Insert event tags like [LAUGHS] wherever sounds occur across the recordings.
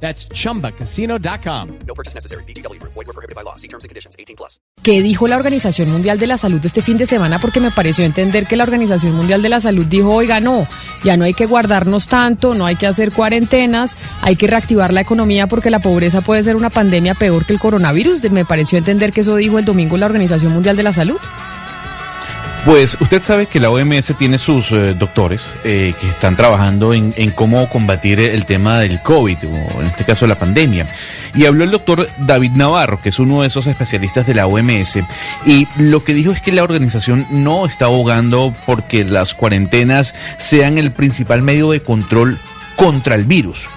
That's chumbacasino.com. No purchase necessary. BGW. Void were prohibited by law. See terms and conditions. 18 plus. ¿Qué dijo la Organización Mundial de la Salud este fin de semana? Porque me pareció entender que la Organización Mundial de la Salud dijo, oiga, no, ya no hay que guardarnos tanto, no hay que hacer cuarentenas, hay que reactivar la economía porque la pobreza puede ser una pandemia peor que el coronavirus. Me pareció entender que eso dijo el domingo la Organización Mundial de la Salud. Pues usted sabe que la OMS tiene sus eh, doctores eh, que están trabajando en, en cómo combatir el tema del COVID, o en este caso la pandemia. Y habló el doctor David Navarro, que es uno de esos especialistas de la OMS, y lo que dijo es que la organización no está abogando porque las cuarentenas sean el principal medio de control contra el virus.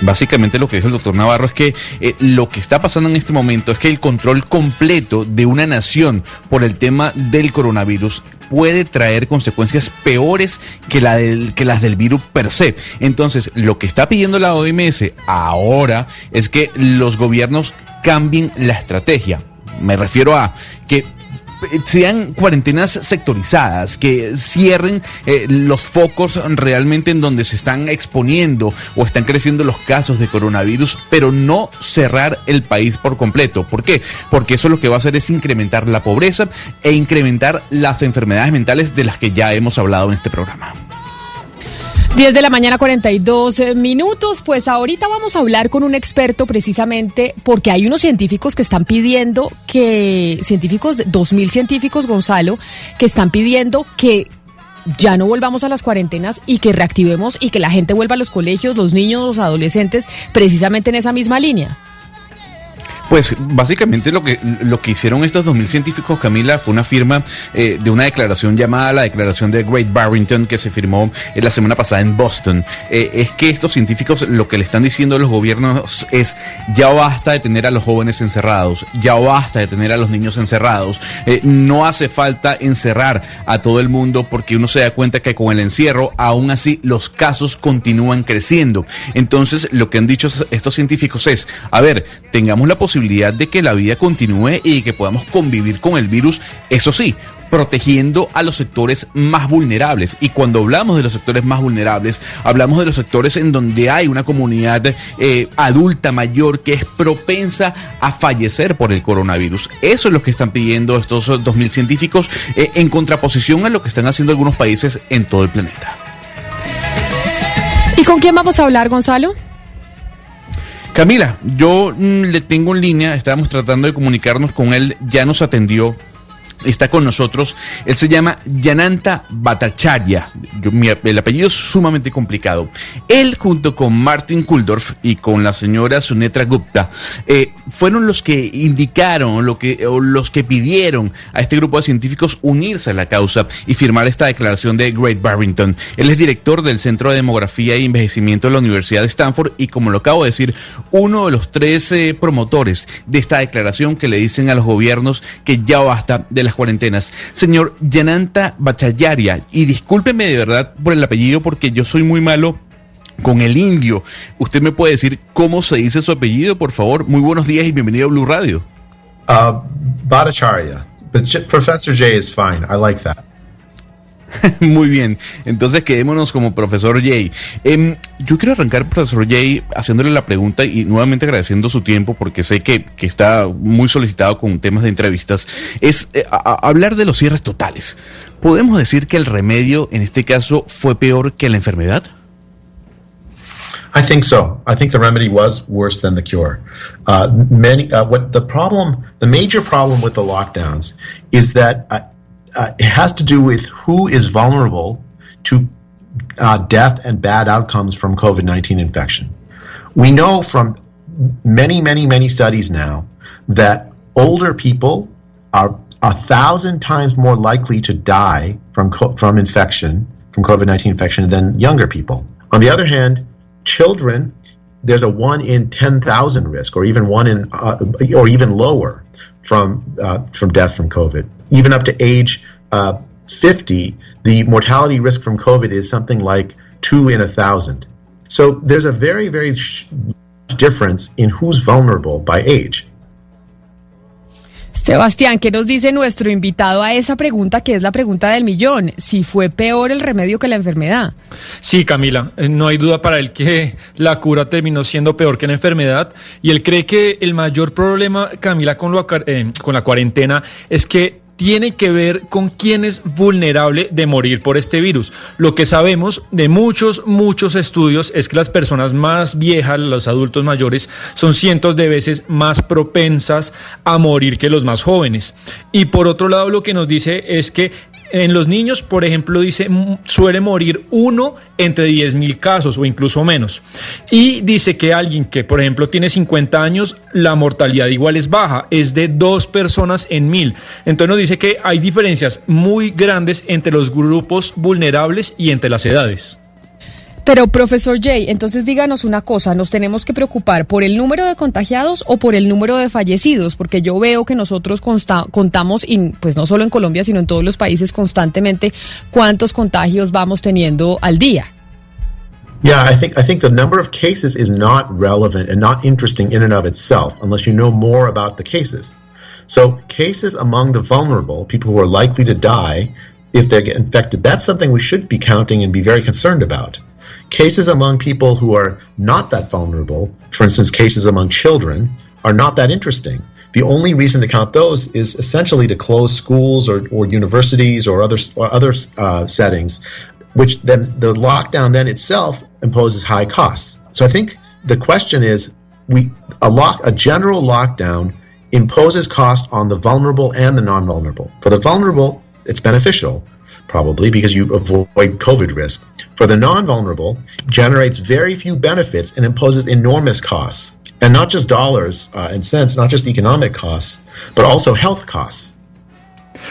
Básicamente lo que dijo el doctor Navarro es que eh, lo que está pasando en este momento es que el control completo de una nación por el tema del coronavirus puede traer consecuencias peores que, la del, que las del virus per se. Entonces, lo que está pidiendo la OMS ahora es que los gobiernos cambien la estrategia. Me refiero a que sean cuarentenas sectorizadas, que cierren eh, los focos realmente en donde se están exponiendo o están creciendo los casos de coronavirus, pero no cerrar el país por completo. ¿Por qué? Porque eso lo que va a hacer es incrementar la pobreza e incrementar las enfermedades mentales de las que ya hemos hablado en este programa. 10 de la mañana 42 minutos, pues ahorita vamos a hablar con un experto precisamente porque hay unos científicos que están pidiendo que, científicos, 2.000 científicos, Gonzalo, que están pidiendo que ya no volvamos a las cuarentenas y que reactivemos y que la gente vuelva a los colegios, los niños, los adolescentes, precisamente en esa misma línea. Pues básicamente lo que, lo que hicieron estos 2.000 científicos, Camila, fue una firma eh, de una declaración llamada la Declaración de Great Barrington que se firmó eh, la semana pasada en Boston. Eh, es que estos científicos lo que le están diciendo a los gobiernos es ya basta de tener a los jóvenes encerrados, ya basta de tener a los niños encerrados, eh, no hace falta encerrar a todo el mundo porque uno se da cuenta que con el encierro aún así los casos continúan creciendo. Entonces lo que han dicho estos científicos es, a ver, tengamos la posibilidad de que la vida continúe y que podamos convivir con el virus, eso sí, protegiendo a los sectores más vulnerables. Y cuando hablamos de los sectores más vulnerables, hablamos de los sectores en donde hay una comunidad eh, adulta mayor que es propensa a fallecer por el coronavirus. Eso es lo que están pidiendo estos 2.000 científicos eh, en contraposición a lo que están haciendo algunos países en todo el planeta. ¿Y con quién vamos a hablar, Gonzalo? Camila, yo mm, le tengo en línea, estábamos tratando de comunicarnos con él, ya nos atendió está con nosotros. Él se llama Yananta Bhattacharya. El apellido es sumamente complicado. Él, junto con Martin Kuldorf y con la señora Sunetra Gupta, eh, fueron los que indicaron, lo que, o los que pidieron a este grupo de científicos unirse a la causa y firmar esta declaración de Great Barrington. Él es director del Centro de Demografía y Envejecimiento de la Universidad de Stanford y, como lo acabo de decir, uno de los tres eh, promotores de esta declaración que le dicen a los gobiernos que ya basta de las cuarentenas. Señor Yananta Bachayaria, y discúlpeme de verdad por el apellido porque yo soy muy malo con el indio. ¿Usted me puede decir cómo se dice su apellido, por favor? Muy buenos días y bienvenido a Blue Radio. Uh, Professor J is fine. I like that. [LAUGHS] Muy bien, entonces quedémonos como profesor Jay. Em, yo quiero arrancar, profesor Jay, haciéndole la pregunta y nuevamente agradeciendo su tiempo porque sé que, que está muy solicitado con temas de entrevistas. Es eh, hablar de los cierres totales. ¿Podemos decir que el remedio en este caso fue peor que la enfermedad? I think so. I think the remedy was worse than the cure. Uh, many, uh, what the problem, the major problem with the lockdowns is that uh, uh, it has to do with who is vulnerable to uh, death and bad outcomes from COVID 19 infection. We know from many, many, many studies now that older people are a thousand times more likely to die from, from infection, from COVID 19 infection, than younger people. On the other hand, children, there's a one in 10,000 risk, or even one in, uh, or even lower from uh, from death from COVID. Even up to age uh, 50, the mortality risk from COVID is something like two in a thousand. So there's a very very sh- difference in who's vulnerable by age. Sebastián, ¿qué nos dice nuestro invitado a esa pregunta que es la pregunta del millón? Si fue peor el remedio que la enfermedad. Sí, Camila, eh, no hay duda para él que la cura terminó siendo peor que la enfermedad y él cree que el mayor problema, Camila, con, eh, con la cuarentena es que tiene que ver con quién es vulnerable de morir por este virus. Lo que sabemos de muchos, muchos estudios es que las personas más viejas, los adultos mayores, son cientos de veces más propensas a morir que los más jóvenes. Y por otro lado, lo que nos dice es que en los niños, por ejemplo, dice, suele morir uno entre 10 mil casos o incluso menos. Y dice que alguien que, por ejemplo, tiene 50 años, la mortalidad igual es baja, es de dos personas en mil. Entonces nos dice que hay diferencias muy grandes entre los grupos vulnerables y entre las edades. Pero, profesor Jay, entonces díganos una cosa, ¿nos tenemos que preocupar por el número de contagiados o por el número de fallecidos? Porque yo veo que nosotros contamos, y pues no solo en Colombia, sino en todos los países constantemente, cuántos contagios vamos teniendo al día. Yeah, I think I think the number of cases is not relevant and not interesting in and of itself unless you know more about the cases. So, cases among the vulnerable, people who are likely to die if they get infected, that's something we should be counting and be very concerned about. Cases among people who are not that vulnerable, for instance, cases among children, are not that interesting. The only reason to count those is essentially to close schools or, or universities or other, or other uh, settings, which then the lockdown then itself imposes high costs. So I think the question is we a lock a general lockdown imposes cost on the vulnerable and the non-vulnerable. For the vulnerable, it's beneficial probably because you avoid COVID risk. For the non vulnerable, generates very few benefits and imposes enormous costs. And not just dollars uh, and cents, not just economic costs, but also health costs.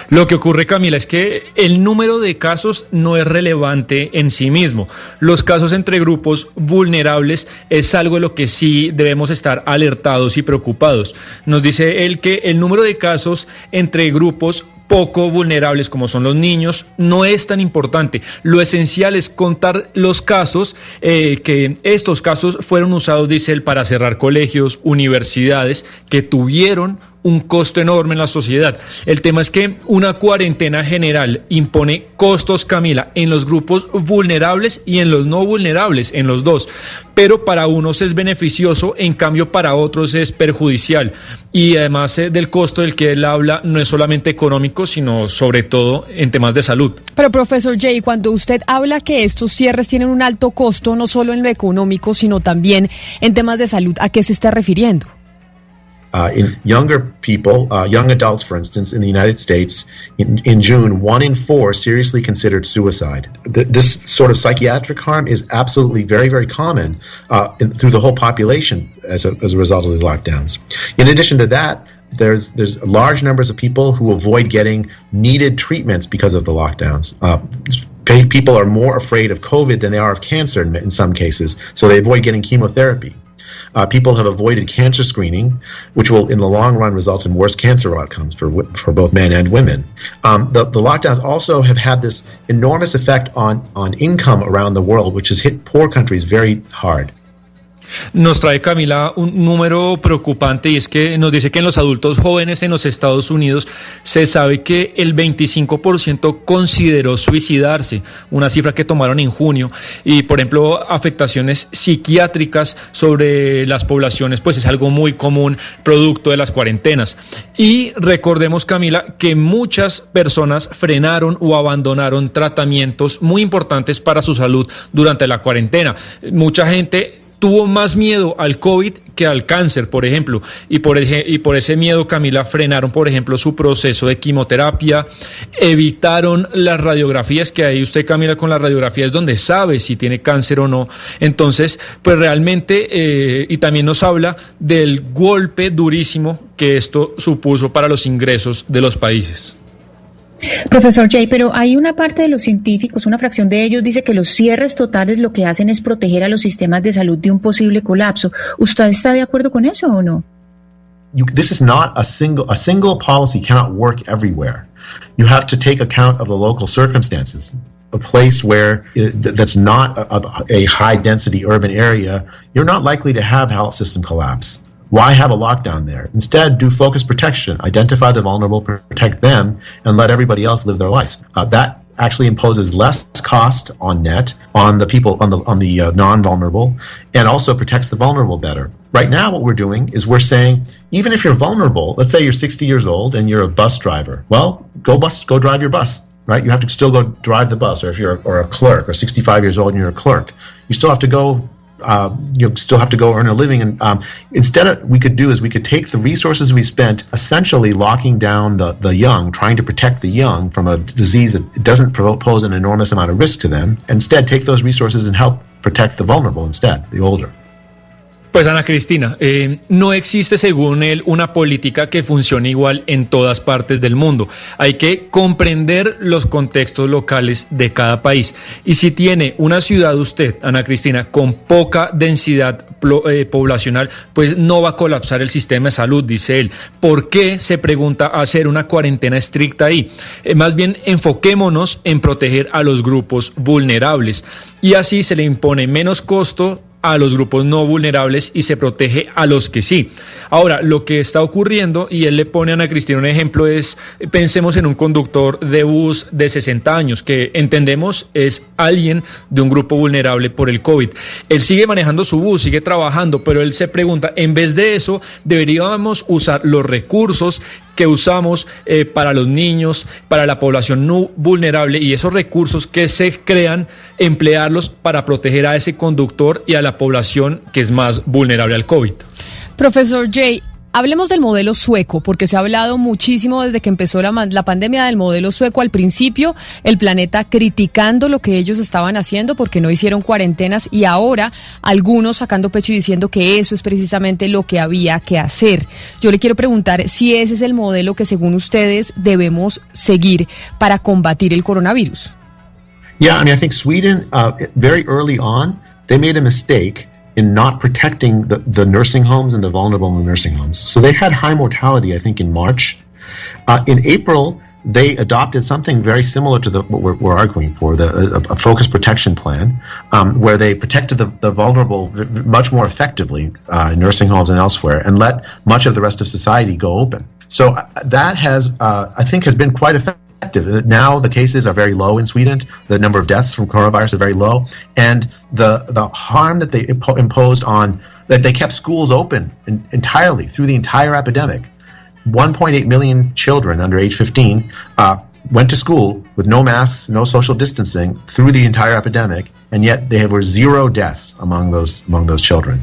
Lo que ocurre, Camila, es que el número de casos no es relevante en sí mismo. Los casos entre grupos vulnerables es algo de lo que sí debemos estar alertados y preocupados. Nos dice él que el número de casos entre grupos poco vulnerables como son los niños no es tan importante. Lo esencial es contar los casos, eh, que estos casos fueron usados, dice él, para cerrar colegios, universidades que tuvieron un costo enorme en la sociedad. El tema es que una cuarentena general impone costos, Camila, en los grupos vulnerables y en los no vulnerables, en los dos. Pero para unos es beneficioso, en cambio para otros es perjudicial. Y además eh, del costo del que él habla no es solamente económico, sino sobre todo en temas de salud. Pero profesor Jay, cuando usted habla que estos cierres tienen un alto costo, no solo en lo económico, sino también en temas de salud, ¿a qué se está refiriendo? Uh, in younger people, uh, young adults, for instance, in the United States, in, in June, one in four seriously considered suicide. Th- this sort of psychiatric harm is absolutely very, very common uh, in, through the whole population as a, as a result of the lockdowns. In addition to that, there's there's large numbers of people who avoid getting needed treatments because of the lockdowns. Uh, people are more afraid of COVID than they are of cancer in, in some cases, so they avoid getting chemotherapy. Uh, people have avoided cancer screening, which will, in the long run, result in worse cancer outcomes for for both men and women. Um, the, the lockdowns also have had this enormous effect on on income around the world, which has hit poor countries very hard. Nos trae Camila un número preocupante y es que nos dice que en los adultos jóvenes en los Estados Unidos se sabe que el 25% consideró suicidarse, una cifra que tomaron en junio y por ejemplo afectaciones psiquiátricas sobre las poblaciones pues es algo muy común producto de las cuarentenas. Y recordemos Camila que muchas personas frenaron o abandonaron tratamientos muy importantes para su salud durante la cuarentena. Mucha gente tuvo más miedo al COVID que al cáncer, por ejemplo, y por, ese, y por ese miedo, Camila, frenaron, por ejemplo, su proceso de quimioterapia, evitaron las radiografías, que ahí usted, Camila, con la radiografía es donde sabe si tiene cáncer o no. Entonces, pues realmente, eh, y también nos habla del golpe durísimo que esto supuso para los ingresos de los países. Profesor Jay, pero hay una parte de los científicos, una fracción de ellos dice que los cierres totales lo que hacen es proteger a los sistemas de salud de un posible colapso. ¿Usted está de acuerdo con eso o no? this is not a single a single policy cannot work everywhere. You have to take account of the local circumstances. A place where that's not a, a high density urban area, you're not likely to have health system collapse. Why have a lockdown there? Instead, do focus protection. Identify the vulnerable, protect them, and let everybody else live their lives. Uh, that actually imposes less cost on net on the people on the on the uh, non-vulnerable and also protects the vulnerable better right now what we're doing is we're saying even if you're vulnerable let's say you're 60 years old and you're a bus driver well go bus go drive your bus right you have to still go drive the bus or if you're or a clerk or 65 years old and you're a clerk you still have to go uh, you still have to go earn a living. And um, instead, of we could do is we could take the resources we spent essentially locking down the, the young, trying to protect the young from a disease that doesn't pose an enormous amount of risk to them. Instead, take those resources and help protect the vulnerable instead, the older. Pues Ana Cristina, eh, no existe según él una política que funcione igual en todas partes del mundo. Hay que comprender los contextos locales de cada país. Y si tiene una ciudad usted, Ana Cristina, con poca densidad eh, poblacional, pues no va a colapsar el sistema de salud, dice él. ¿Por qué se pregunta hacer una cuarentena estricta ahí? Eh, más bien enfoquémonos en proteger a los grupos vulnerables y así se le impone menos costo a los grupos no vulnerables y se protege a los que sí. Ahora, lo que está ocurriendo, y él le pone a Ana Cristina un ejemplo, es, pensemos en un conductor de bus de 60 años, que entendemos es alguien de un grupo vulnerable por el COVID. Él sigue manejando su bus, sigue trabajando, pero él se pregunta, en vez de eso, deberíamos usar los recursos que usamos eh, para los niños, para la población no vulnerable y esos recursos que se crean, emplearlos para proteger a ese conductor y a la población que es más vulnerable al COVID. Profesor Jay, Hablemos del modelo sueco, porque se ha hablado muchísimo desde que empezó la, la, pandemia del modelo sueco al principio, el planeta criticando lo que ellos estaban haciendo porque no hicieron cuarentenas y ahora algunos sacando pecho y diciendo que eso es precisamente lo que había que hacer. Yo le quiero preguntar si ese es el modelo que según ustedes debemos seguir para combatir el coronavirus. Yeah, I mean, I think Sweden, uh, very early on, they made a mistake in not protecting the, the nursing homes and the vulnerable in the nursing homes. So they had high mortality, I think, in March. Uh, in April, they adopted something very similar to the, what we're, we're arguing for, the a, a focus protection plan, um, where they protected the, the vulnerable much more effectively uh, in nursing homes and elsewhere, and let much of the rest of society go open. So uh, that has, uh, I think, has been quite effective effective. Now the cases are very low in Sweden. The number of deaths from coronavirus are very low, and the the harm that they impo- imposed on that they kept schools open in, entirely through the entire epidemic. 1.8 million children under age 15 uh, went to school with no masks, no social distancing through the entire epidemic, and yet there were zero deaths among those among those children.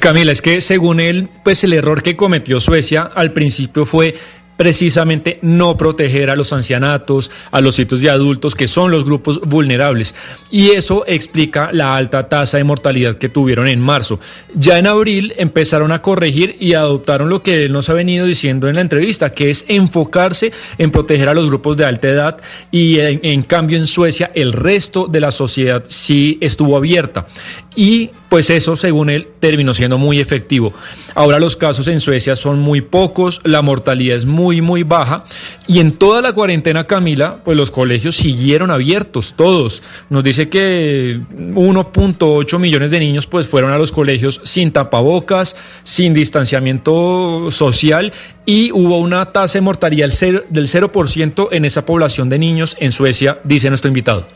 Camila, es que según él, pues el error que cometió Suecia al principio fue precisamente no proteger a los ancianatos, a los sitios de adultos, que son los grupos vulnerables. Y eso explica la alta tasa de mortalidad que tuvieron en marzo. Ya en abril empezaron a corregir y adoptaron lo que él nos ha venido diciendo en la entrevista, que es enfocarse en proteger a los grupos de alta edad y en, en cambio en Suecia el resto de la sociedad sí estuvo abierta. Y pues eso, según él, terminó siendo muy efectivo. Ahora los casos en Suecia son muy pocos, la mortalidad es muy, muy baja y en toda la cuarentena, Camila, pues los colegios siguieron abiertos, todos. Nos dice que 1.8 millones de niños pues fueron a los colegios sin tapabocas, sin distanciamiento social y hubo una tasa de mortalidad del 0% en esa población de niños en Suecia, dice nuestro invitado.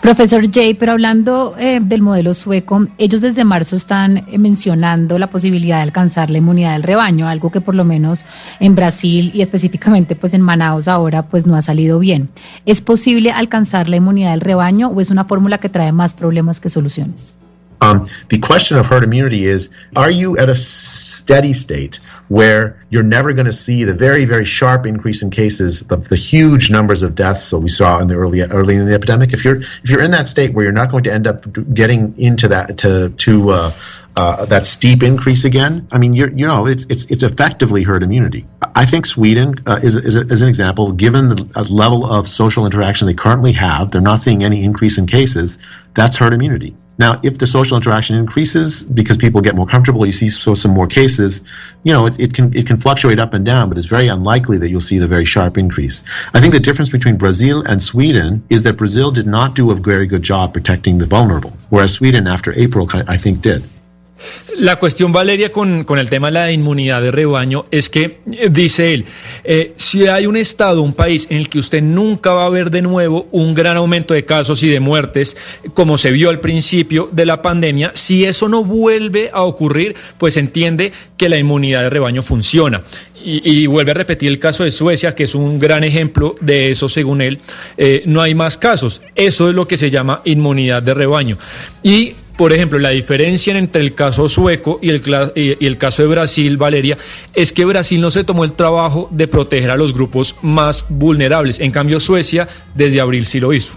Profesor Jay, pero hablando eh, del modelo sueco, ellos desde marzo están eh, mencionando la posibilidad de alcanzar la inmunidad del rebaño, algo que por lo menos en Brasil y específicamente pues en Manaus ahora pues no ha salido bien. ¿Es posible alcanzar la inmunidad del rebaño o es una fórmula que trae más problemas que soluciones? Um, the question of herd immunity is are you at a steady state where you're never going to see the very, very sharp increase in cases, the, the huge numbers of deaths that we saw in the early early in the epidemic? If you're if you're in that state where you're not going to end up getting into that to to uh, uh, that steep increase again, I mean, you know, it's, it's, it's effectively herd immunity. I think Sweden uh, is, is, is, an example, given the level of social interaction they currently have, they're not seeing any increase in cases, that's herd immunity. Now, if the social interaction increases because people get more comfortable, you see so some more cases. You know, it, it can it can fluctuate up and down, but it's very unlikely that you'll see the very sharp increase. I think the difference between Brazil and Sweden is that Brazil did not do a very good job protecting the vulnerable, whereas Sweden, after April, I think did. La cuestión, Valeria, con, con, el tema de la inmunidad de rebaño es que, eh, dice él, eh, si hay un estado, un país en el que usted nunca va a ver de nuevo un gran aumento de casos y de muertes, como se vio al principio de la pandemia, si eso no vuelve a ocurrir, pues entiende que la inmunidad de rebaño funciona. Y, vuelve a repetir el caso de Suecia, que es un gran ejemplo de eso, según él. Eh, no hay más casos. Eso es lo que se llama inmunidad de rebaño. Y por ejemplo, la diferencia entre el caso sueco y el, y el, caso de Brasil, Valeria, es que Brasil no se tomó el trabajo de proteger a los grupos más vulnerables. En cambio, Suecia desde abril sí lo hizo.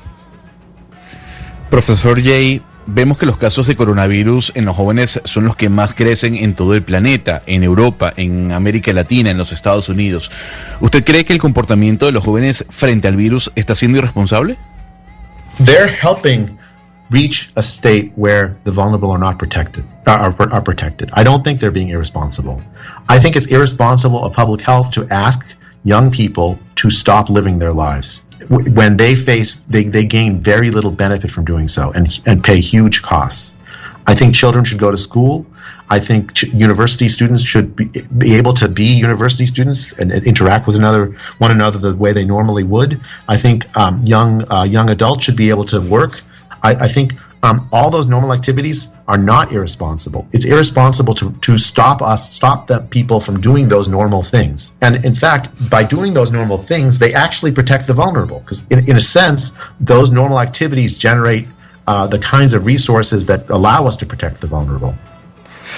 Profesor Jay, vemos que los casos de coronavirus en los jóvenes son los que más crecen en todo el planeta, en Europa, en América Latina, en los Estados Unidos. ¿Usted cree que el comportamiento de los jóvenes frente al virus está siendo irresponsable? They're helping reach a state where the vulnerable are not protected are, are protected. I don't think they're being irresponsible. I think it's irresponsible of public health to ask young people to stop living their lives when they face they, they gain very little benefit from doing so and and pay huge costs. I think children should go to school. I think ch- university students should be, be, able to be university students and, and, interact with another one another the way they normally would. I think um, young uh, young adults should be able to work I, I think um, all those normal activities are not irresponsible. It's irresponsible to, to stop us, stop the people from doing those normal things. And in fact, by doing those normal things, they actually protect the vulnerable. Because in, in a sense, those normal activities generate uh, the kinds of resources that allow us to protect the vulnerable.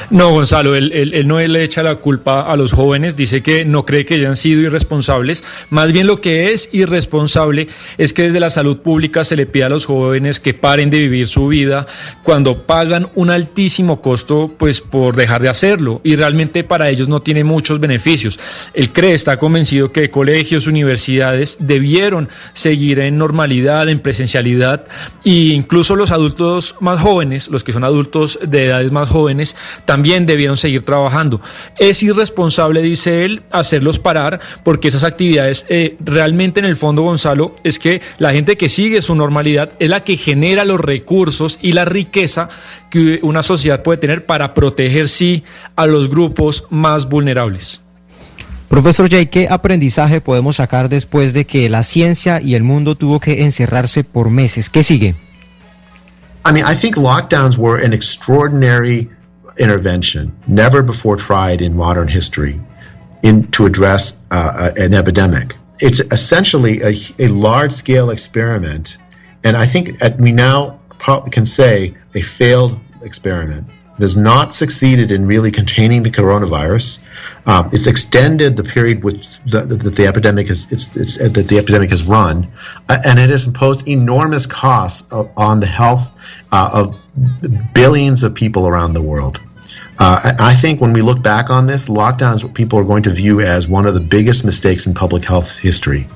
No, Gonzalo, él, él, no le echa la culpa a los jóvenes, dice que no cree que hayan sido irresponsables, más bien lo que es irresponsable es que desde la salud pública se le pide a los jóvenes que paren de vivir su vida cuando pagan un altísimo costo pues por dejar de hacerlo y realmente para ellos no tiene muchos beneficios. Él cree, está convencido que colegios, universidades debieron seguir en normalidad, en presencialidad e incluso los adultos más jóvenes, los que son adultos de edades más jóvenes, también debieron seguir trabajando. Es irresponsable, dice él, hacerlos parar porque esas actividades eh, realmente en el fondo, Gonzalo, es que la gente que sigue su normalidad es la que genera los recursos y la riqueza que una sociedad puede tener para proteger sí a los grupos más vulnerables. Profesor Jay, ¿qué aprendizaje podemos sacar después de que la ciencia y el mundo tuvo que encerrarse por meses? ¿Qué sigue? I mean, I think lockdowns were an extraordinary intervention, never before tried in modern history, in, to address uh, an epidemic. It's essentially a, a large scale experiment, and I think we now can say a failed experiment. It has not succeeded in really containing the coronavirus. Um, it's extended the period which the, the, the epidemic has it's, it's, uh, that the epidemic has run, uh, and it has imposed enormous costs on the health uh, of billions of people around the world. Uh, I, I think when we look back on this, lockdowns what people are going to view as one of the biggest mistakes in public health history.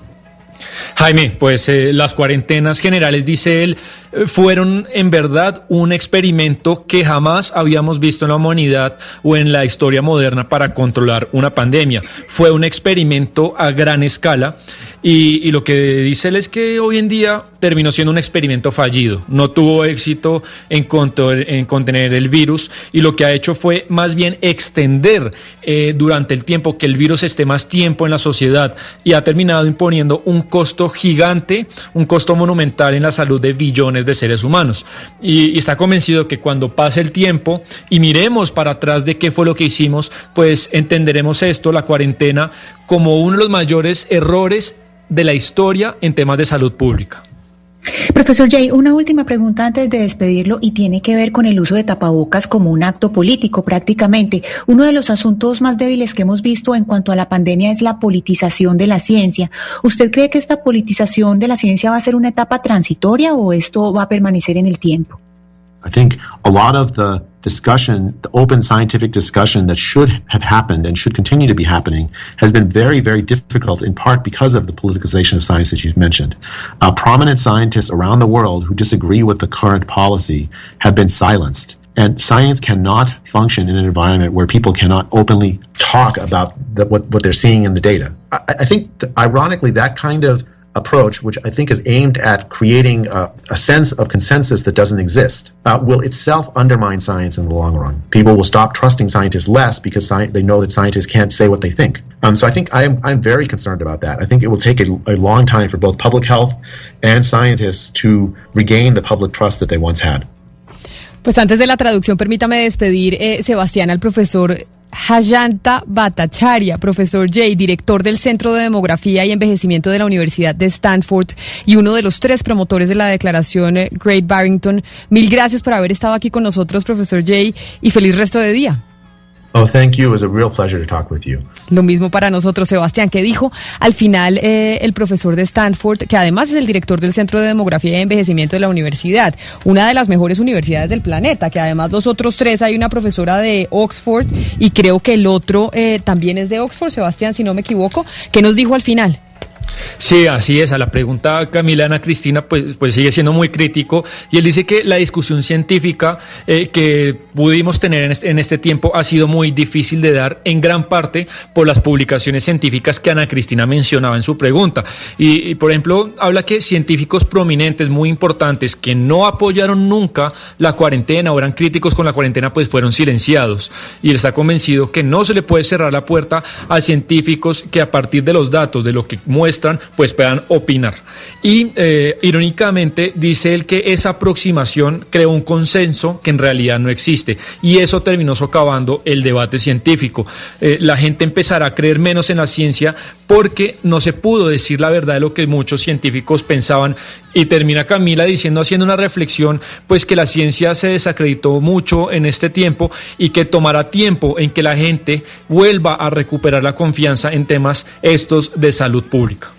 Jaime, pues eh, las cuarentenas generales, dice él, eh, fueron en verdad un experimento que jamás habíamos visto en la humanidad o en la historia moderna para controlar una pandemia. Fue un experimento a gran escala y, y, lo que dice él es que hoy en día terminó siendo un experimento fallido. No tuvo éxito en, en contener el virus y lo que ha hecho fue más bien extender eh, durante el tiempo que el virus esté más tiempo en la sociedad y ha terminado imponiendo un costo gigante, un costo monumental en la salud de billones de seres humanos. Y, y está convencido que cuando pase el tiempo y miremos para atrás de qué fue lo que hicimos, pues entenderemos esto, la cuarentena, como uno de los mayores errores de la historia en temas de salud pública. Profesor Jay, una última pregunta antes de despedirlo y tiene que ver con el uso de tapabocas como un acto político prácticamente. Uno de los asuntos más débiles que hemos visto en cuanto a la pandemia es la politización de la ciencia. ¿Usted cree que esta politización de la ciencia va a ser una etapa transitoria o esto va a permanecer en el tiempo? I think a lot of the discussion, the open scientific discussion that should have happened and should continue to be happening, has been very, very difficult in part because of the politicization of science that you've mentioned. Uh, prominent scientists around the world who disagree with the current policy have been silenced. And science cannot function in an environment where people cannot openly talk about the, what, what they're seeing in the data. I, I think, th- ironically, that kind of approach, which I think is aimed at creating a, a sense of consensus that doesn't exist, uh, will itself undermine science in the long run. People will stop trusting scientists less because sci- they know that scientists can't say what they think. Um, so I think I'm, I'm very concerned about that. I think it will take a, a long time for both public health and scientists to regain the public trust that they once had. Pues antes de la traducción, permítame despedir, eh, Sebastián, al profesor Hayanta Bhattacharya, profesor Jay, director del Centro de Demografía y Envejecimiento de la Universidad de Stanford y uno de los tres promotores de la declaración eh, Great Barrington. Mil gracias por haber estado aquí con nosotros, profesor Jay, y feliz resto de día. Oh, thank you. It was a real pleasure to talk with you. Lo mismo para nosotros, Sebastián, que dijo al final eh, el profesor de Stanford, que además es el director del Centro de Demografía y Envejecimiento de la universidad, una de las mejores universidades del planeta, que además los otros tres hay una profesora de Oxford y creo que el otro eh, también es de Oxford, Sebastián, si no me equivoco, que nos dijo al final. Sí, así es. A la pregunta Camila Ana Cristina, pues, pues sigue siendo muy crítico. Y él dice que la discusión científica eh, que pudimos tener en este, en este, tiempo ha sido muy difícil de dar, en gran parte por las publicaciones científicas que Ana Cristina mencionaba en su pregunta. Y, y por ejemplo, habla que científicos prominentes, muy importantes, que no apoyaron nunca la cuarentena o eran críticos con la cuarentena, pues fueron silenciados. Y él está convencido que no se le puede cerrar la puerta a científicos que a partir de los datos, de lo que pues puedan opinar. Y eh, irónicamente dice él que esa aproximación creó un consenso que en realidad no existe y eso terminó socavando el debate científico. Eh, la gente empezará a creer menos en la ciencia porque no se pudo decir la verdad de lo que muchos científicos pensaban y termina Camila diciendo, haciendo una reflexión, pues que la ciencia se desacreditó mucho en este tiempo y que tomará tiempo en que la gente vuelva a recuperar la confianza en temas estos de salud pública.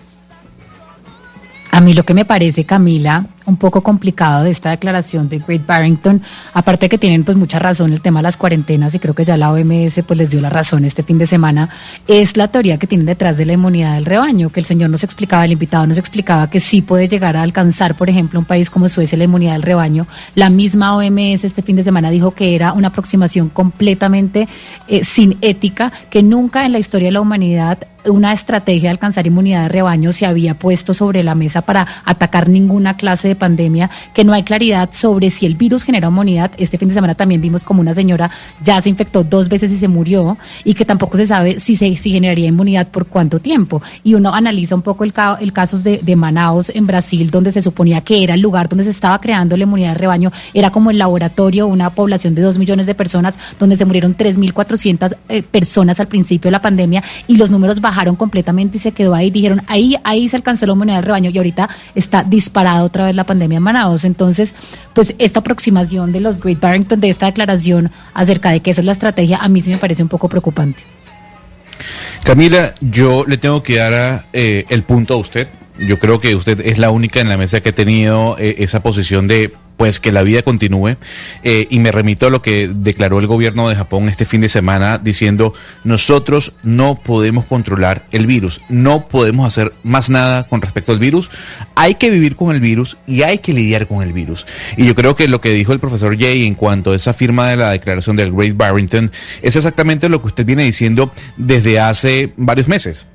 A mí lo que me parece, Camila, un poco complicado de esta declaración de Great Barrington, aparte que tienen pues mucha razón el tema de las cuarentenas y creo que ya la OMS pues les dio la razón este fin de semana, es la teoría que tienen detrás de la inmunidad del rebaño, que el señor nos explicaba, el invitado nos explicaba que sí puede llegar a alcanzar, por ejemplo, un país como Suecia la inmunidad del rebaño. La misma OMS este fin de semana dijo que era una aproximación completamente eh, sin ética, que nunca en la historia de la humanidad una estrategia de alcanzar inmunidad de rebaño se había puesto sobre la mesa para atacar ninguna clase de pandemia, que no hay claridad sobre si el virus genera inmunidad. Este fin de semana también vimos como una señora ya se infectó dos veces y se murió y que tampoco se sabe si se si generaría inmunidad por cuánto tiempo. Y uno analiza un poco el, ca el caso de, de Manaus en Brasil, donde se suponía que era el lugar donde se estaba creando la inmunidad de rebaño, era como el laboratorio, una población de dos millones de personas, donde se murieron 3.400 eh, personas al principio de la pandemia y los números bajaron completamente y se quedó ahí. Dijeron, ahí, ahí se alcanzó la inmunidad del rebaño y ahorita está disparada otra vez la pandemia en Manaus. Entonces, pues esta aproximación de los Great Barrington, de esta declaración acerca de que esa es la estrategia, a mí sí me parece un poco preocupante. Camila, yo le tengo que dar eh, el punto a usted. Yo creo que usted es la única en la mesa que ha tenido eh, esa posición de pues que la vida continúe. Eh, y me remito a lo que declaró el gobierno de Japón este fin de semana diciendo, nosotros no podemos controlar el virus, no podemos hacer más nada con respecto al virus, hay que vivir con el virus y hay que lidiar con el virus. Y yo creo que lo que dijo el profesor Jay en cuanto a esa firma de la declaración del Great Barrington es exactamente lo que usted viene diciendo desde hace varios meses.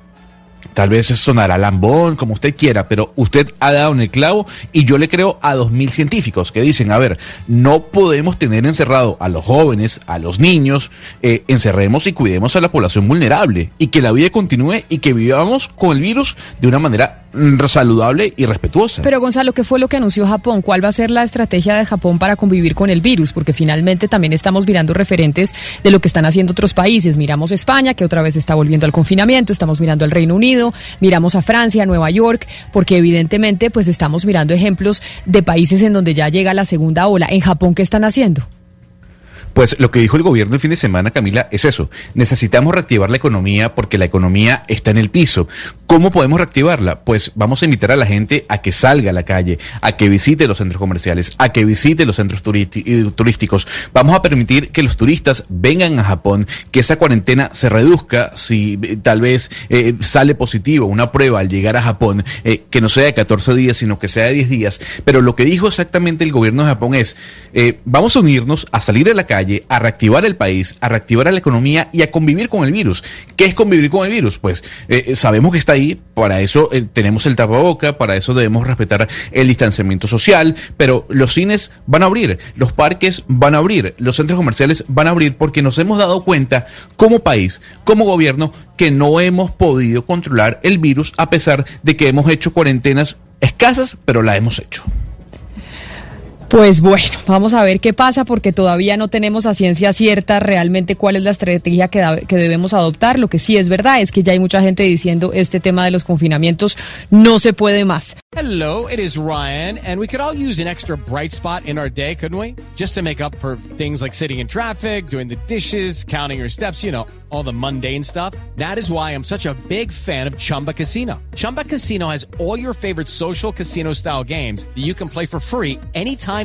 Tal vez sonará lambón, como usted quiera, pero usted ha dado en el clavo y yo le creo a dos mil científicos que dicen, a ver, no podemos tener encerrado a los jóvenes, a los niños, eh, encerremos y cuidemos a la población vulnerable y que la vida continúe y que vivamos con el virus de una manera saludable y respetuosa. Pero Gonzalo, ¿qué fue lo que anunció Japón? ¿Cuál va a ser la estrategia de Japón para convivir con el virus? Porque finalmente también estamos mirando referentes de lo que están haciendo otros países. Miramos España, que otra vez está volviendo al confinamiento, estamos mirando al Reino Unido, miramos a Francia, Nueva York, porque evidentemente pues estamos mirando ejemplos de países en donde ya llega la segunda ola. ¿En Japón qué están haciendo? Pues lo que dijo el gobierno el fin de semana, Camila, es eso. Necesitamos reactivar la economía porque la economía está en el piso. ¿Cómo podemos reactivarla? Pues vamos a invitar a la gente a que salga a la calle, a que visite los centros comerciales, a que visite los centros turísticos. Vamos a permitir que los turistas vengan a Japón, que esa cuarentena se reduzca si eh, tal vez eh, sale positivo una prueba al llegar a Japón, eh, que no sea de 14 días, sino que sea de 10 días. Pero lo que dijo exactamente el gobierno de Japón es, vamos a unirnos, a salir a la calle, a reactivar el país, a reactivar la economía y a convivir con el virus. ¿Qué es convivir con el virus? Pues sabemos que está ahí, para eso tenemos el tapaboca, para eso debemos respetar el distanciamiento social, pero los cines van a abrir, los parques van a abrir, los centros comerciales van a abrir porque nos hemos dado cuenta como país, como gobierno, que no hemos podido controlar el virus a pesar de que hemos hecho cuarentenas escasas, pero la hemos hecho. Pues bueno, vamos a ver qué pasa porque todavía no tenemos a ciencia cierta realmente cuál es la estrategia que, que, debemos adoptar. Lo que sí es verdad es que ya hay mucha gente diciendo este tema de los confinamientos no se puede más. Hello, it is Ryan, and we could all use an extra bright spot in our day, couldn't we? Just to make up for things like sitting in traffic, doing the dishes, counting your steps, you know, all the mundane stuff. That is why I'm such a big fan of Chumba Casino. Chumba Casino has all your favorite social casino style games that you can play for free anytime